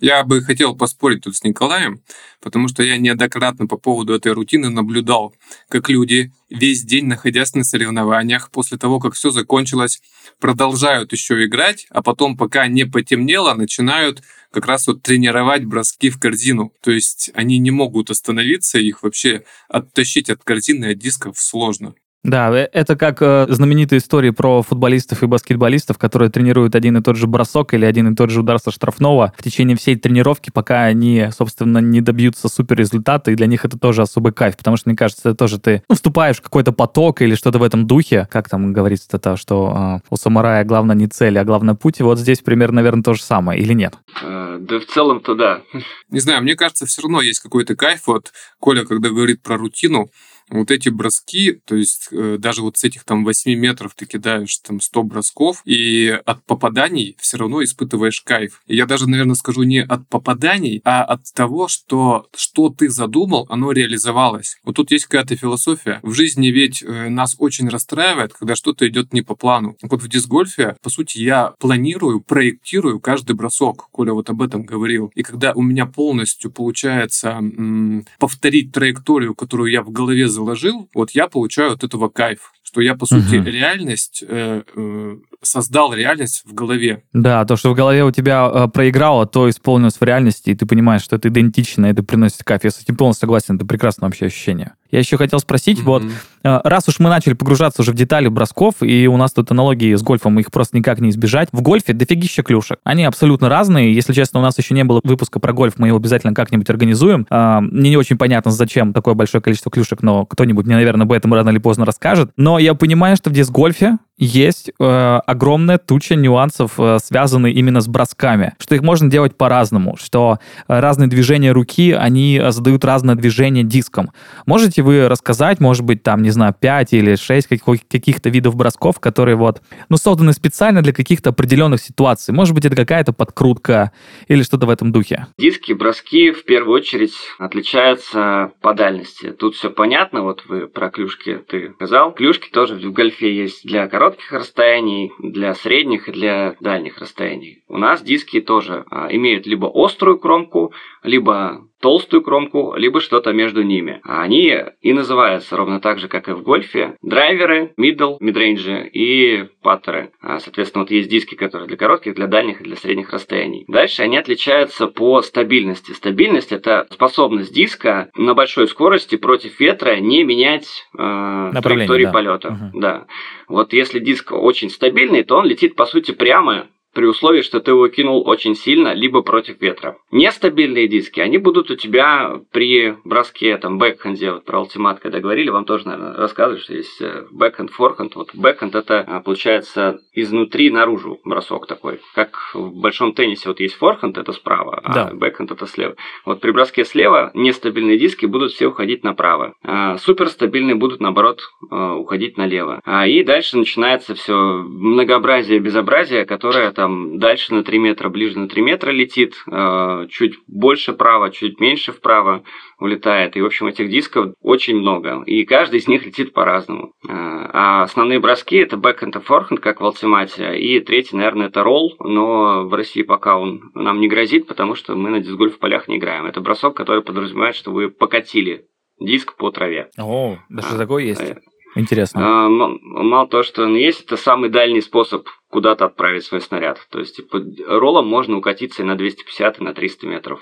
[SPEAKER 3] Я бы хотел поспорить тут с Николаем, потому что я неоднократно по поводу этой рутины наблюдал, как люди, весь день находясь на соревнованиях, после того, как все закончилось, продолжают еще играть, а потом, пока не потемнело, начинают как раз вот тренировать броски в корзину. То есть они не могут остановиться, их вообще оттащить от корзины, от дисков сложно.
[SPEAKER 1] Да, э, это как э, знаменитые истории про футболистов и баскетболистов, которые тренируют один и тот же бросок или один и тот же удар со штрафного в течение всей тренировки, пока они, собственно, не добьются супер результата, и для них это тоже особый кайф, потому что, мне кажется, это тоже ты ну, вступаешь в какой-то поток или что-то в этом духе, как там говорится это, что э, у самурая главное не цель, а главное путь, и вот здесь примерно, наверное, то же самое, или нет?
[SPEAKER 2] Э, да в целом-то да.
[SPEAKER 3] Не знаю, мне кажется, все равно есть какой-то кайф, вот Коля, когда говорит про рутину, вот эти броски, то есть э, даже вот с этих там 8 метров ты кидаешь там 100 бросков, и от попаданий все равно испытываешь кайф. И я даже, наверное, скажу не от попаданий, а от того, что что ты задумал, оно реализовалось. Вот тут есть какая-то философия. В жизни ведь э, нас очень расстраивает, когда что-то идет не по плану. Вот в дисгольфе, по сути, я планирую, проектирую каждый бросок. Коля вот об этом говорил. И когда у меня полностью получается м- повторить траекторию, которую я в голове заложил, вот я получаю от этого кайф что я, по сути, угу. реальность, э, э, создал реальность в голове.
[SPEAKER 1] Да, то, что в голове у тебя э, проиграло, то исполнилось в реальности, и ты понимаешь, что это идентично, и это приносит кайф. Я с этим полностью согласен, это прекрасное вообще ощущение. Я еще хотел спросить, mm вот, э, раз уж мы начали погружаться уже в детали бросков, и у нас тут аналогии с гольфом, их просто никак не избежать, в гольфе дофигища клюшек. Они абсолютно разные, если честно, у нас еще не было выпуска про гольф, мы его обязательно как-нибудь организуем. Э, мне не очень понятно, зачем такое большое количество клюшек, но кто-нибудь мне, наверное, об этом рано или поздно расскажет. Но я понимаю, что в диск-гольфе есть э, огромная туча нюансов, э, связанных именно с бросками, что их можно делать по-разному, что э, разные движения руки, они э, задают разное движение диском. Можете вы рассказать, может быть, там, не знаю, 5 или 6 каких-то видов бросков, которые вот, ну, созданы специально для каких-то определенных ситуаций? Может быть, это какая-то подкрутка или что-то в этом духе?
[SPEAKER 2] Диски, броски в первую очередь отличаются по дальности. Тут все понятно, вот вы про клюшки ты сказал. Клюшки тоже в гольфе есть для коротких коротких расстояний, для средних и для дальних расстояний. У нас диски тоже а, имеют либо острую кромку, либо толстую кромку, либо что-то между ними. А они и называются ровно так же, как и в гольфе. Драйверы, middle, midrange и и putter ы. А, соответственно, вот есть диски, которые для коротких, для дальних и для средних расстояний. Дальше они отличаются по стабильности. Стабильность – это способность диска на большой скорости против ветра не менять э, траектории да. полета. Угу. Да. Вот если диск очень стабильный, то он летит, по сути, прямо при условии, что ты его кинул очень сильно, либо против ветра. Нестабильные диски, они будут у тебя при броске, там, бэкхенде, вот про ультимат, когда говорили, вам тоже, наверное, рассказывали, что есть э, бэкхенд, форхенд. Вот бэкхенд это, а, получается, изнутри наружу бросок такой. Как в большом теннисе вот есть форхенд, это справа, а да. бэкхенд это слева. Вот при броске слева нестабильные диски будут все уходить направо. А суперстабильные будут, наоборот, а, уходить налево. А и дальше начинается все многообразие, безобразие, которое там дальше на 3 метра, ближе на 3 метра летит, э, чуть больше вправо, чуть меньше вправо улетает. И, в общем, этих дисков очень много. И каждый из них летит по-разному. Э, а основные броски это бэкхенд и форхенд, как в Ultimate. И третий, наверное, это ролл, но в России пока он нам не грозит, потому что мы на дисгольф полях не играем. Это бросок, который подразумевает, что вы покатили диск по траве.
[SPEAKER 1] О, даже а, такое есть. Интересно. А,
[SPEAKER 2] мало того, что он есть, это самый дальний способ куда-то отправить свой снаряд. То есть, типа, роллом можно укатиться и на 250, и на 300 метров.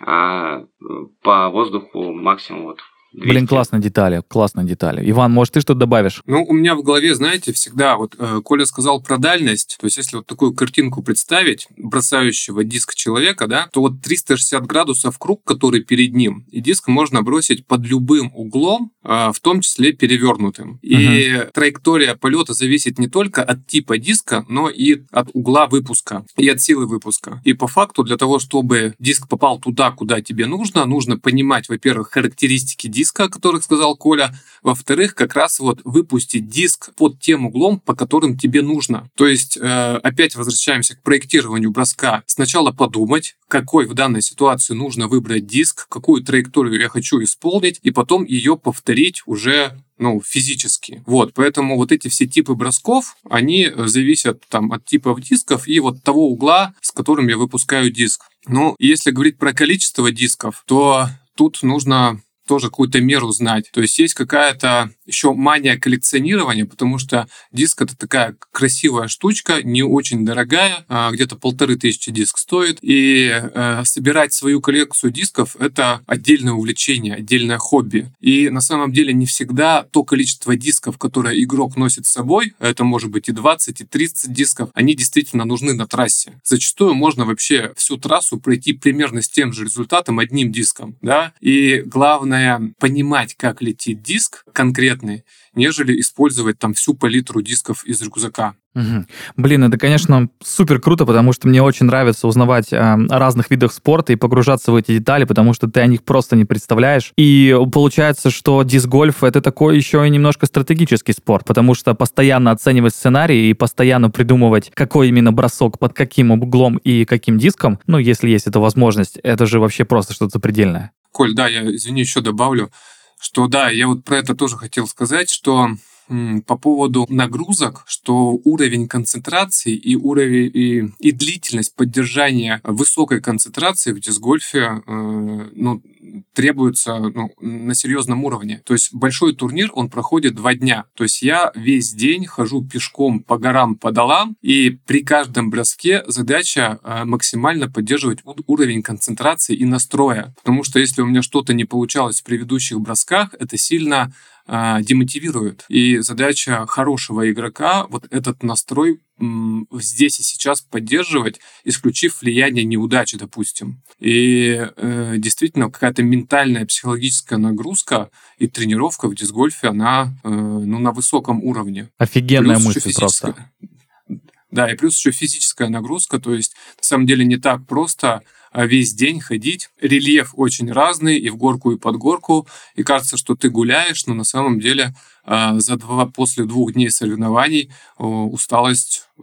[SPEAKER 2] А по воздуху максимум вот
[SPEAKER 1] 200. Блин, классные детали, классные детали. Иван, может, ты что-то добавишь?
[SPEAKER 3] Ну, у меня в голове, знаете, всегда, вот э, Коля сказал про дальность, то есть если вот такую картинку представить, бросающего диск человека, да, то вот 360 градусов круг, который перед ним, и диск можно бросить под любым углом, в том числе перевернутым. И угу. траектория полета зависит не только от типа диска, но и от угла выпуска, и от силы выпуска. И по факту для того, чтобы диск попал туда, куда тебе нужно, нужно понимать, во-первых, характеристики диска, диска, о которых сказал Коля. Во-вторых, как раз вот выпустить диск под тем углом, по которым тебе нужно. То есть, э, опять возвращаемся к проектированию броска. Сначала подумать, какой в данной ситуации нужно выбрать диск, какую траекторию я хочу исполнить, и потом ее повторить уже ну, физически. Вот, поэтому вот эти все типы бросков, они зависят там от типов дисков и вот того угла, с которым я выпускаю диск. Ну, если говорить про количество дисков, то тут нужно тоже какую-то меру знать. То есть есть какая-то еще мания коллекционирования, потому что диск это такая красивая штучка, не очень дорогая, а где-то полторы тысячи диск стоит. И э, собирать свою коллекцию дисков это отдельное увлечение, отдельное хобби. И на самом деле не всегда то количество дисков, которое игрок носит с собой, это может быть и 20, и 30 дисков, они действительно нужны на трассе. Зачастую можно вообще всю трассу пройти примерно с тем же результатом одним диском. Да? И главное понимать, как летит диск конкретный, нежели использовать там всю палитру дисков из рюкзака.
[SPEAKER 1] Угу. Блин, это, конечно, супер круто, потому что мне очень нравится узнавать э, о разных видах спорта и погружаться в эти детали, потому что ты о них просто не представляешь. И получается, что диск-гольф это такой еще и немножко стратегический спорт, потому что постоянно оценивать сценарии и постоянно придумывать, какой именно бросок, под каким углом и каким диском, ну, если есть эта возможность, это же вообще просто что-то запредельное.
[SPEAKER 3] Коль, да, я, извини, еще добавлю что да, я вот про это тоже хотел сказать, что по поводу нагрузок, что уровень концентрации и уровень и, и длительность поддержания высокой концентрации в дисгольфе э, ну, требуется ну, на серьезном уровне. То есть большой турнир, он проходит два дня. То есть я весь день хожу пешком по горам, по долам, и при каждом броске задача э, максимально поддерживать уровень концентрации и настроя. Потому что если у меня что-то не получалось в предыдущих бросках, это сильно а, демотивирует. И задача хорошего игрока вот этот настрой здесь и сейчас поддерживать, исключив влияние неудачи, допустим. И э, действительно какая-то ментальная, психологическая нагрузка и тренировка в дисгольфе, она э, ну, на высоком уровне.
[SPEAKER 1] Офигенная плюс мысль просто.
[SPEAKER 3] Да, и плюс еще физическая нагрузка, то есть на самом деле не так просто весь день ходить. Рельеф очень разный, и в горку, и под горку. И кажется, что ты гуляешь, но на самом деле а, за два, после двух дней соревнований усталость э,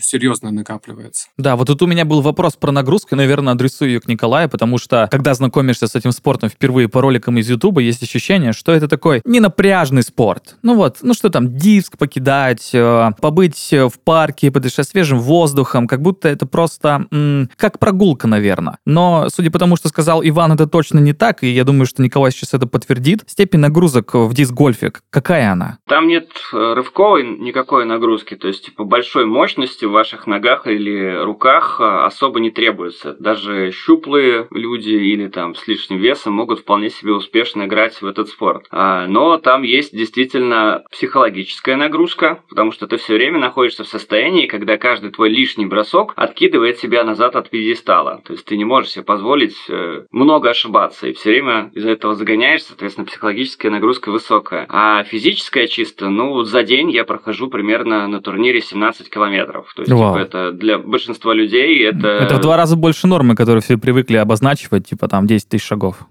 [SPEAKER 3] серьезно накапливается.
[SPEAKER 1] Да, вот тут у меня был вопрос про нагрузку, наверное, адресую ее к Николаю, потому что, когда знакомишься с этим спортом впервые по роликам из Ютуба, есть ощущение, что это такой ненапряжный спорт. Ну вот, ну что там, диск покидать, э, побыть в парке, подышать свежим воздухом, как будто это просто м- как прогулка, наверное. Но, судя по тому, что сказал Иван, это точно не так, и я думаю, что Николай сейчас это подтвердит. Степень нагрузок в диск-гольфе Какая она?
[SPEAKER 2] Там нет э, рывковой никакой нагрузки, то есть типа большой мощности в ваших ногах или руках э, особо не требуется. Даже щуплые люди или там с лишним весом могут вполне себе успешно играть в этот спорт. А, но там есть действительно психологическая нагрузка, потому что ты все время находишься в состоянии, когда каждый твой лишний бросок откидывает себя назад от пьедестала. То есть ты не можешь себе позволить э, много ошибаться и все время из-за этого загоняешься, соответственно, психологическая нагрузка высокая. А физическая чисто, ну, за день я прохожу примерно на турнире 17 километров. То есть, типа, это для большинства людей это...
[SPEAKER 1] Это в два раза больше нормы, которые все привыкли обозначивать, типа, там, 10 тысяч шагов.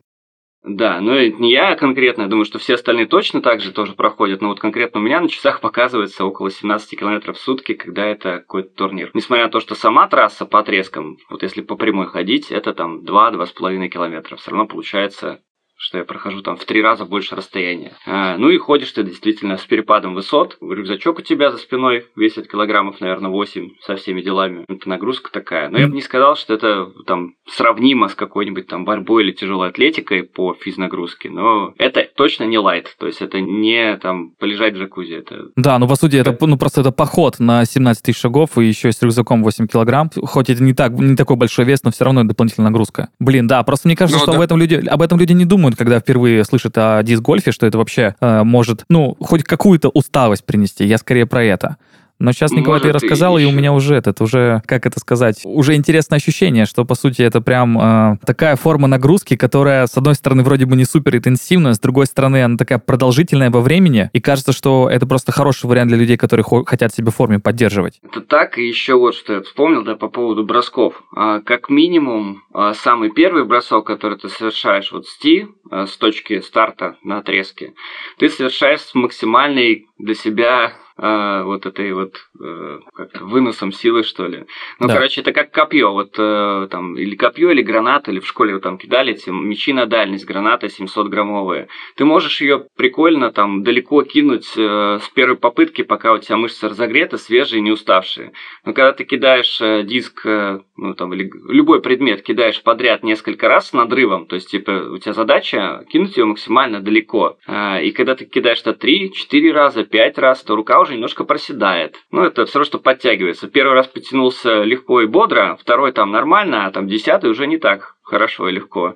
[SPEAKER 2] Да, но это не я конкретно, я думаю, что все остальные точно так же тоже проходят, но вот конкретно у меня на часах показывается около 17 километров в сутки, когда это какой-то турнир. Несмотря на то, что сама трасса по отрезкам, вот если по прямой ходить, это там 2-2,5 километра, все равно получается что я прохожу там в три раза больше расстояния. А, ну и ходишь ты действительно с перепадом высот. Рюкзачок у тебя за спиной весит килограммов, наверное, 8 со всеми делами. Это нагрузка такая. Но я бы не сказал, что это там сравнимо с какой-нибудь там борьбой или тяжелой атлетикой по физнагрузке. Но это точно не лайт. То есть это не там полежать в джакузи. Это...
[SPEAKER 1] Да, ну по сути это ну просто это поход на 17 тысяч шагов и еще с рюкзаком 8 килограмм. Хоть это не так, не такой большой вес, но все равно это дополнительная нагрузка. Блин, да, просто мне кажется, ну, что да. об этом люди, об этом люди не думают, когда впервые слышат о диск-гольфе, что это вообще э, может, ну, хоть какую-то усталость принести. Я скорее про это. Но сейчас, Николай, Может, ты рассказал, и, и у меня уже этот, уже, как это сказать, уже интересное ощущение, что, по сути, это прям э, такая форма нагрузки, которая, с одной стороны, вроде бы не супер интенсивная, с другой стороны, она такая продолжительная во времени, и кажется, что это просто хороший вариант для людей, которые хотят себя в форме поддерживать.
[SPEAKER 2] Это так, и еще вот что я вспомнил, да, по поводу бросков. А, как минимум, а, самый первый бросок, который ты совершаешь вот с Ти, а, с точки старта на отрезке, ты совершаешь с максимальной для себя а, вот этой вот э, как выносом силы, что ли. Ну, да. короче, это как копье, вот э, там, или копье, или граната, или в школе вот, там кидали эти мечи на дальность, граната 700-граммовые. Ты можешь ее прикольно там далеко кинуть э, с первой попытки, пока у тебя мышцы разогреты, свежие, не уставшие. Но когда ты кидаешь э, диск, э, ну, там, или любой предмет кидаешь подряд несколько раз с надрывом, то есть, типа, у тебя задача кинуть ее максимально далеко. Э, и когда ты кидаешь это 3-4 раза, 5 раз, то рука уже немножко проседает. Ну, это все равно, что подтягивается. Первый раз потянулся легко и бодро, второй там нормально, а там десятый уже не так хорошо и легко.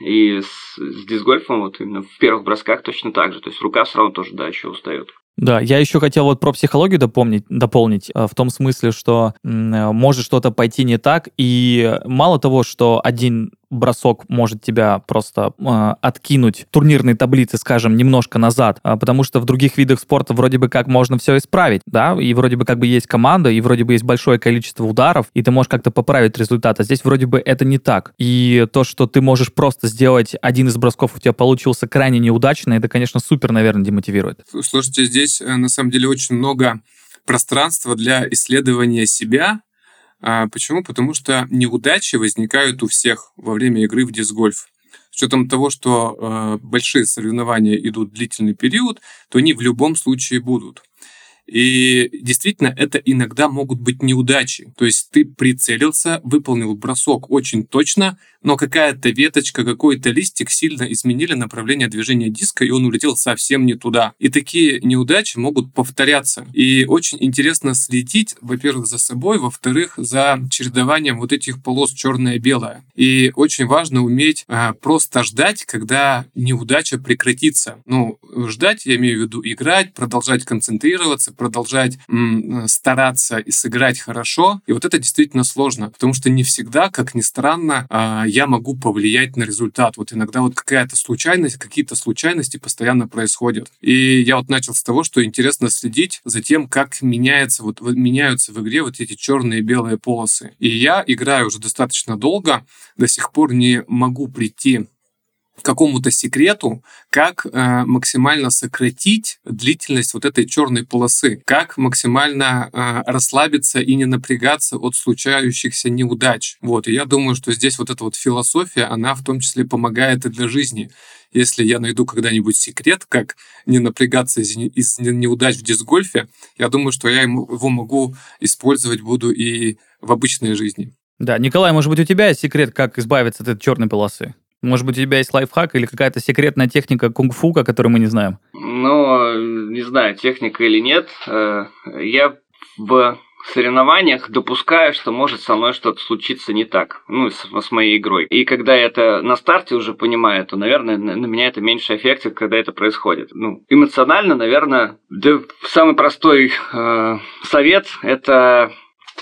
[SPEAKER 2] И с, с дисгольфом вот именно в первых бросках точно так же. То есть рука все равно тоже, да, еще устает.
[SPEAKER 1] Да, я еще хотел вот про психологию дополнить, дополнить э, в том смысле, что может что-то пойти не так, и мало того, что один бросок может тебя просто э, откинуть турнирной таблицы, скажем, немножко назад, э, потому что в других видах спорта вроде бы как можно все исправить, да, и вроде бы как бы есть команда, и вроде бы есть большое количество ударов, и ты можешь как-то поправить результат, а здесь вроде бы это не так. И то, что ты можешь просто сделать один из бросков, у тебя получился крайне неудачно, это, конечно, супер, наверное, демотивирует.
[SPEAKER 3] Слушайте, здесь э, на самом деле очень много пространства для исследования себя, а, почему? Потому что неудачи возникают у всех во время игры в диск-гольф. С учетом того, что э, большие соревнования идут длительный период, то они в любом случае будут. И действительно, это иногда могут быть неудачи. То есть ты прицелился, выполнил бросок очень точно, но какая-то веточка, какой-то листик сильно изменили направление движения диска, и он улетел совсем не туда. И такие неудачи могут повторяться. И очень интересно следить, во-первых, за собой, во-вторых, за чередованием вот этих полос черное-белое. И очень важно уметь а, просто ждать, когда неудача прекратится. Ну, ждать, я имею в виду играть, продолжать концентрироваться, продолжать м, стараться и сыграть хорошо. И вот это действительно сложно, потому что не всегда, как ни странно, а, я могу повлиять на результат. Вот иногда вот какая-то случайность, какие-то случайности постоянно происходят. И я вот начал с того, что интересно следить за тем, как меняется, вот, меняются в игре вот эти черные и белые полосы. И я играю уже достаточно долго, до сих пор не могу прийти какому-то секрету, как э, максимально сократить длительность вот этой черной полосы, как максимально э, расслабиться и не напрягаться от случающихся неудач. Вот, и я думаю, что здесь вот эта вот философия, она в том числе помогает и для жизни. Если я найду когда-нибудь секрет, как не напрягаться из, из неудач в диск-гольфе, я думаю, что я его могу использовать буду и в обычной жизни.
[SPEAKER 1] Да, Николай, может быть, у тебя есть секрет, как избавиться от этой черной полосы? Может быть, у тебя есть лайфхак или какая-то секретная техника кунг-фу, о которой мы не знаем?
[SPEAKER 2] Ну, не знаю, техника или нет. Э, я в соревнованиях допускаю, что может со мной что-то случиться не так, ну, с, с моей игрой. И когда я это на старте уже понимаю, то, наверное, на, меня это меньше эффектит, когда это происходит. Ну, эмоционально, наверное, да, самый простой э, совет – это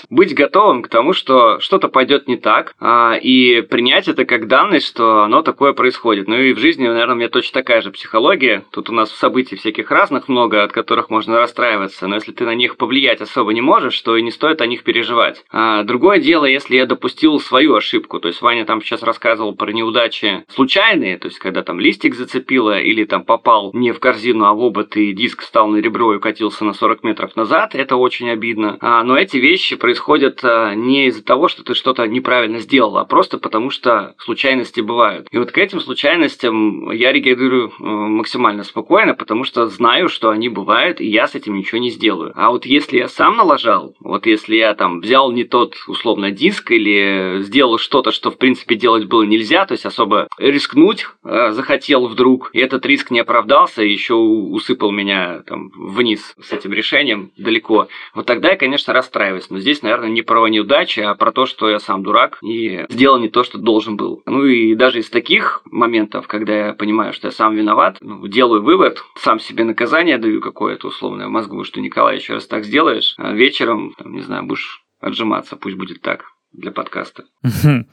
[SPEAKER 2] быть готовым к тому, что что-то пойдет не так, а, и принять это как данность, что оно такое происходит. Ну и в жизни, наверное, у меня точно такая же психология. Тут у нас событий всяких разных много, от которых можно расстраиваться, но если ты на них повлиять особо не можешь, то и не стоит о них переживать. А, другое дело, если я допустил свою ошибку, то есть Ваня там сейчас рассказывал про неудачи случайные, то есть когда там листик зацепило или там попал не в корзину, а в обод, и диск встал на ребро и укатился на 40 метров назад, это очень обидно. А, но эти вещи происходят а, не из-за того, что ты что-то неправильно сделал, а просто потому, что случайности бывают. И вот к этим случайностям я реагирую э, максимально спокойно, потому что знаю, что они бывают, и я с этим ничего не сделаю. А вот если я сам налажал, вот если я там взял не тот, условно, диск или сделал что-то, что, в принципе, делать было нельзя, то есть особо рискнуть э, захотел вдруг, и этот риск не оправдался, и еще усыпал меня там вниз с этим решением далеко, вот тогда я, конечно, расстраиваюсь. Но здесь, наверное, не про неудачи, а про то, что я сам дурак и сделал не то, что должен был. Ну и даже из таких моментов, когда я понимаю, что я сам виноват, ну, делаю вывод, сам себе наказание даю какое-то условное в мозгу, что Николай, еще раз так сделаешь, а вечером, там, не знаю, будешь отжиматься, пусть будет так для подкаста.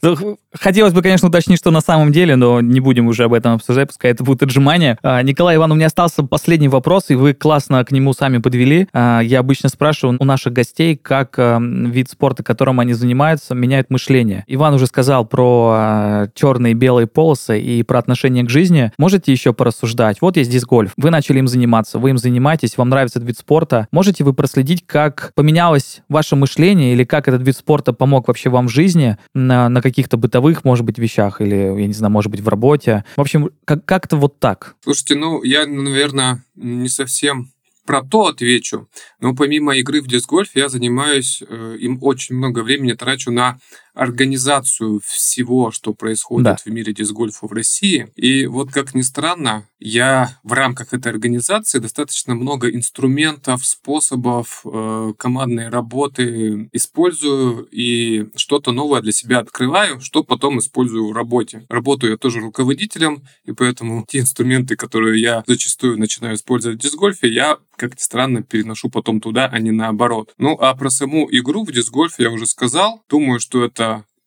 [SPEAKER 1] Ну, хотелось бы, конечно, уточнить, что на самом деле, но не будем уже об этом обсуждать, пускай это будет отжимание. А, Николай Иван, у меня остался последний вопрос, и вы классно к нему сами подвели. А, я обычно спрашиваю у наших гостей, как а, вид спорта, которым они занимаются, меняет мышление. Иван уже сказал про черные и белые полосы и про отношение к жизни. Можете еще порассуждать? Вот есть диск гольф. Вы начали им заниматься, вы им занимаетесь, вам нравится этот вид спорта. Можете вы проследить, как поменялось ваше мышление или как этот вид спорта помог вообще вам в жизни на, на каких-то бытовых, может быть, вещах или, я не знаю, может быть, в работе? В общем, как- как-то вот так.
[SPEAKER 3] Слушайте, ну, я, наверное, не совсем про то отвечу. Но помимо игры в диск-гольф я занимаюсь, э, им очень много времени трачу на организацию всего, что происходит да. в мире диск-гольфа в России. И вот как ни странно, я в рамках этой организации достаточно много инструментов, способов э, командной работы использую и что-то новое для себя открываю, что потом использую в работе. Работаю я тоже руководителем, и поэтому те инструменты, которые я зачастую начинаю использовать в диск-гольфе, я, как ни странно, переношу потом туда, а не наоборот. Ну, а про саму игру в диск-гольф я уже сказал. Думаю, что это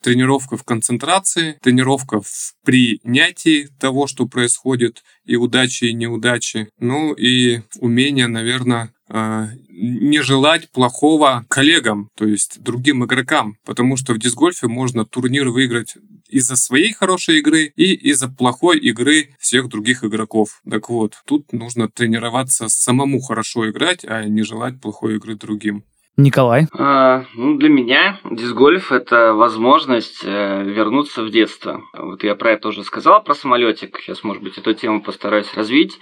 [SPEAKER 3] тренировка в концентрации, тренировка в принятии того, что происходит, и удачи, и неудачи. Ну и умение, наверное, а, не желать плохого коллегам, то есть другим игрокам, потому что в дисгольфе можно турнир выиграть из-за своей хорошей игры и из-за плохой игры всех других игроков. Так вот, тут нужно тренироваться самому хорошо играть, а не желать плохой игры другим.
[SPEAKER 1] Николай?
[SPEAKER 2] А, ну, для меня дисгольф – это возможность э, вернуться в детство. Вот я про это уже сказал, про самолетик. Сейчас, может быть, эту тему постараюсь развить.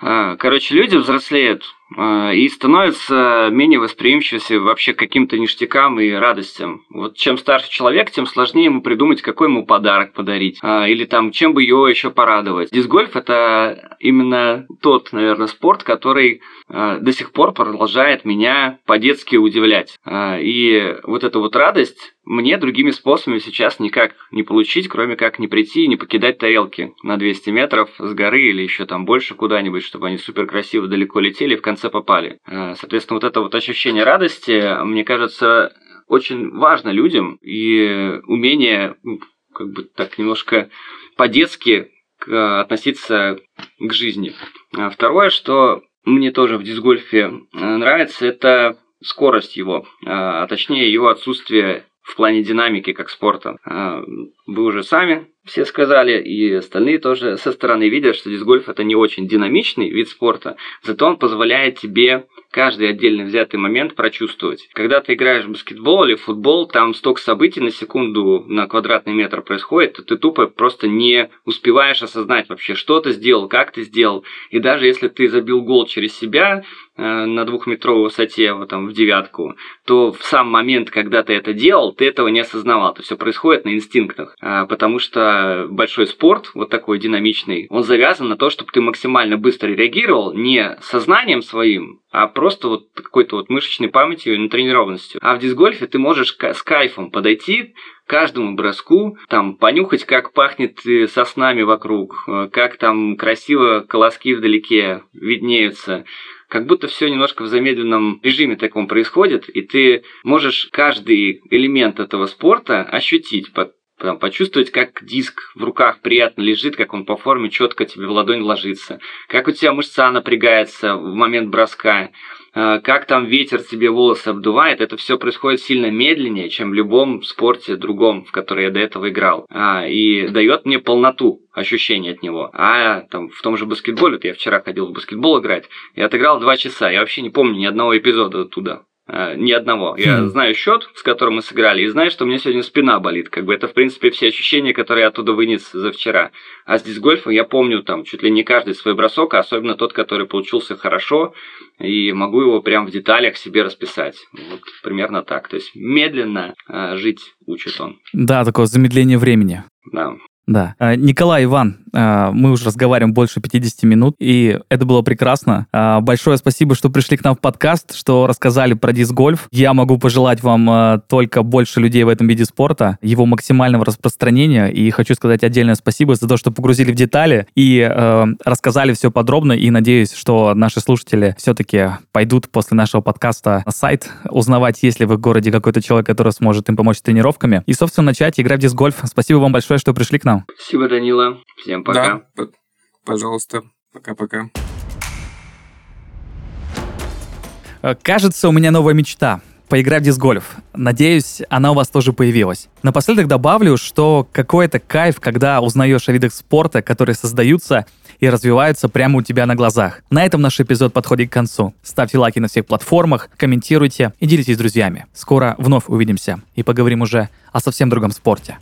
[SPEAKER 2] А, короче, люди взрослеют и становятся менее восприимчивы вообще к каким-то ништякам и радостям. Вот чем старше человек, тем сложнее ему придумать, какой ему подарок подарить. А, или там, чем бы его еще порадовать. Дисгольф – это именно тот, наверное, спорт, который до сих пор продолжает меня по-детски удивлять. И вот эта вот радость мне другими способами сейчас никак не получить, кроме как не прийти и не покидать тарелки на 200 метров с горы или еще там больше куда-нибудь, чтобы они супер красиво далеко летели и в конце попали. Э, соответственно, вот это вот ощущение радости, мне кажется, очень важно людям и умение ну, как бы так немножко по-детски относиться к жизни. А второе, что мне тоже в дисгольфе э, нравится, это скорость его, а точнее его отсутствие в плане динамики как спорта. А, вы уже сами все сказали, и остальные тоже со стороны видят, что дисгольф это не очень динамичный вид спорта, зато он позволяет тебе каждый отдельно взятый момент прочувствовать. Когда ты играешь в баскетбол или в футбол, там столько событий на секунду на квадратный метр происходит, то ты тупо просто не успеваешь осознать вообще, что ты сделал, как ты сделал. И даже если ты забил гол через себя, э, на двухметровой высоте, вот там в девятку, то в сам момент, когда ты это делал, ты этого не осознавал. Это все происходит на инстинктах. А, потому что большой спорт, вот такой динамичный, он завязан на то, чтобы ты максимально быстро реагировал не сознанием своим, а просто вот какой-то вот мышечной памятью и натренированностью. А в дисгольфе ты можешь с кайфом подойти каждому броску, там, понюхать, как пахнет э, соснами вокруг, э, как там красиво колоски вдалеке виднеются, как будто все немножко в замедленном режиме таком происходит, и ты можешь каждый элемент этого спорта ощутить, там, почувствовать, как диск в руках приятно лежит, как он по форме четко тебе в ладонь ложится, как у тебя мышца напрягается в момент броска, э, как там ветер тебе волосы обдувает, это все происходит сильно медленнее, чем в любом спорте другом, в который я до этого играл. А, и дает мне полноту ощущений от него. А там в том же баскетболе, вот я вчера ходил в баскетбол играть, я отыграл два часа, я вообще не помню ни одного эпизода оттуда. Э, ни одного. Я mm. знаю счет, с которым мы сыграли, и знаю, что у меня сегодня спина болит. Как бы это, в принципе, все ощущения, которые я оттуда вынес за вчера. А здесь гольфом я помню там чуть ли не каждый свой бросок, а особенно тот, который получился хорошо, и могу его прям в деталях себе расписать. Вот примерно так. То есть медленно э, жить учит он.
[SPEAKER 1] Да, такое замедление времени.
[SPEAKER 2] Да.
[SPEAKER 1] Да. А, Николай, Иван, а, мы уже разговариваем больше 50 минут, и это было прекрасно. А, большое спасибо, что пришли к нам в подкаст, что рассказали про диск-гольф. Я могу пожелать вам только больше людей в этом виде спорта, его максимального распространения, и хочу сказать отдельное спасибо за то, что погрузили в детали и рассказали все подробно, и надеюсь, что наши слушатели все-таки пойдут после нашего подкаста на сайт узнавать, есть ли в их городе какой-то человек, который сможет им помочь с тренировками, и, собственно, начать играть в диск-гольф. Спасибо вам большое, что пришли к нам.
[SPEAKER 2] Спасибо, Данила. Всем пока.
[SPEAKER 3] Да, пожалуйста. Пока-пока.
[SPEAKER 1] Э, кажется, у меня новая мечта поиграть в диск-гольф. Надеюсь, она у вас тоже появилась. Напоследок добавлю, что какой-то кайф, когда узнаешь о видах спорта, которые создаются и развиваются прямо у тебя на глазах. На этом наш эпизод подходит к концу. Ставьте лайки на всех платформах, комментируйте и делитесь с друзьями. Скоро вновь увидимся и поговорим уже о совсем другом спорте.